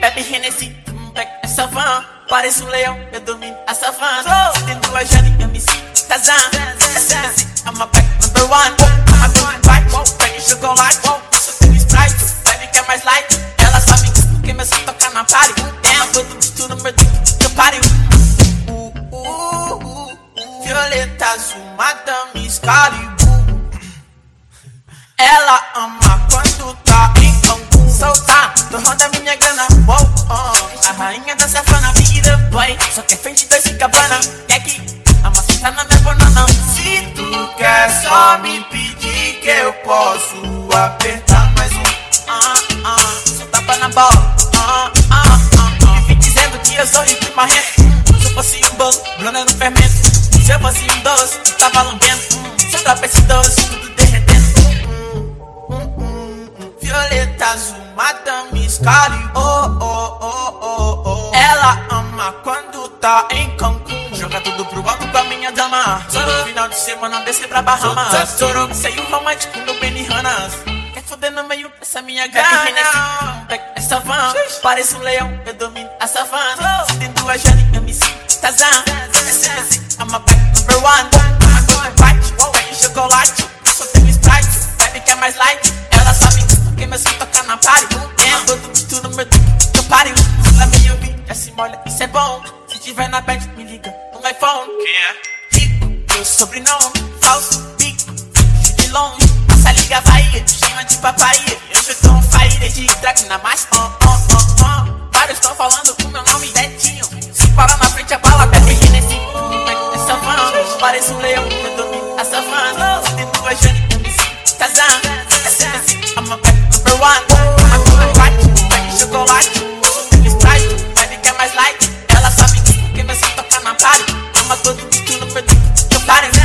Bebe Hennessy, black é savana Parece um leão, eu domino a savana Se tem duas Jane, MC, Tazan Hennessy, I'm a pack number one. I'm going back, black chocolate Só tenho Sprite, bebe que é mais light. Ela sabe que porque meu som toca na party. Tem a todo bicho no meu dick, que pari. Violeta azul, madame Excalibur ela ama quando tá em Cancún Soltar, torrando minha grana wow, oh. A rainha da safana vira boy Só que é frente da cabana. É que a macia tá na minha banana. Se tu quer só me pedir que eu posso apertar mais um. Ah, ah, Só tapa na bola. Ah, ah, ah, ah. Vive dizendo que eu sou rico e marrento Se eu fosse um bolo, blanda no fermento. Se eu fosse um doce, tava lambendo. Se eu tropa esse doce, Excalibur. Oh, oh, oh, oh, oh. Ela ama quando tá em Cancún. Joga tudo pro alto com a minha dama. No final de semana descer pra Bahamas. Choro, sei o romântico no Benihanas. Quer foder no meio dessa minha? Pega essa van, parece um leão, eu domino a savana. Dentro a Jane, eu me sinto Tarzan. SMC, I'm a back number one. Going right, pega chocolate. Só tenho Sprite, bebe que é mais light. Ela sabe porque meu som toca na party. Amanhã eu tô tudo meu que pariu. Lá vem eu vi, já se molha, isso é bom. Se tiver na bad, me liga no iPhone. Quem é? Rico, meu sobrenome. Falso, bico, de longe. Essa liga vai, chama de papai. Eu sou tão fire de drag na mais. Oh, oh, oh, oh. Vários tão falando com meu nome, é detinho. Se parar na frente, a bala tá pega e Mas é van, parece um leão, eu domino a savana. Sendo a Jane, Tazan, essa é my foot, you look to Your body